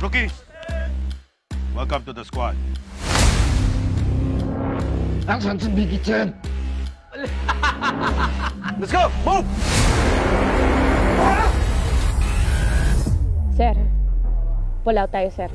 Rookie, welcome to the squad. Nasaan si Biggie Chen? Let's go! Move! Sir, pull out tayo, sir.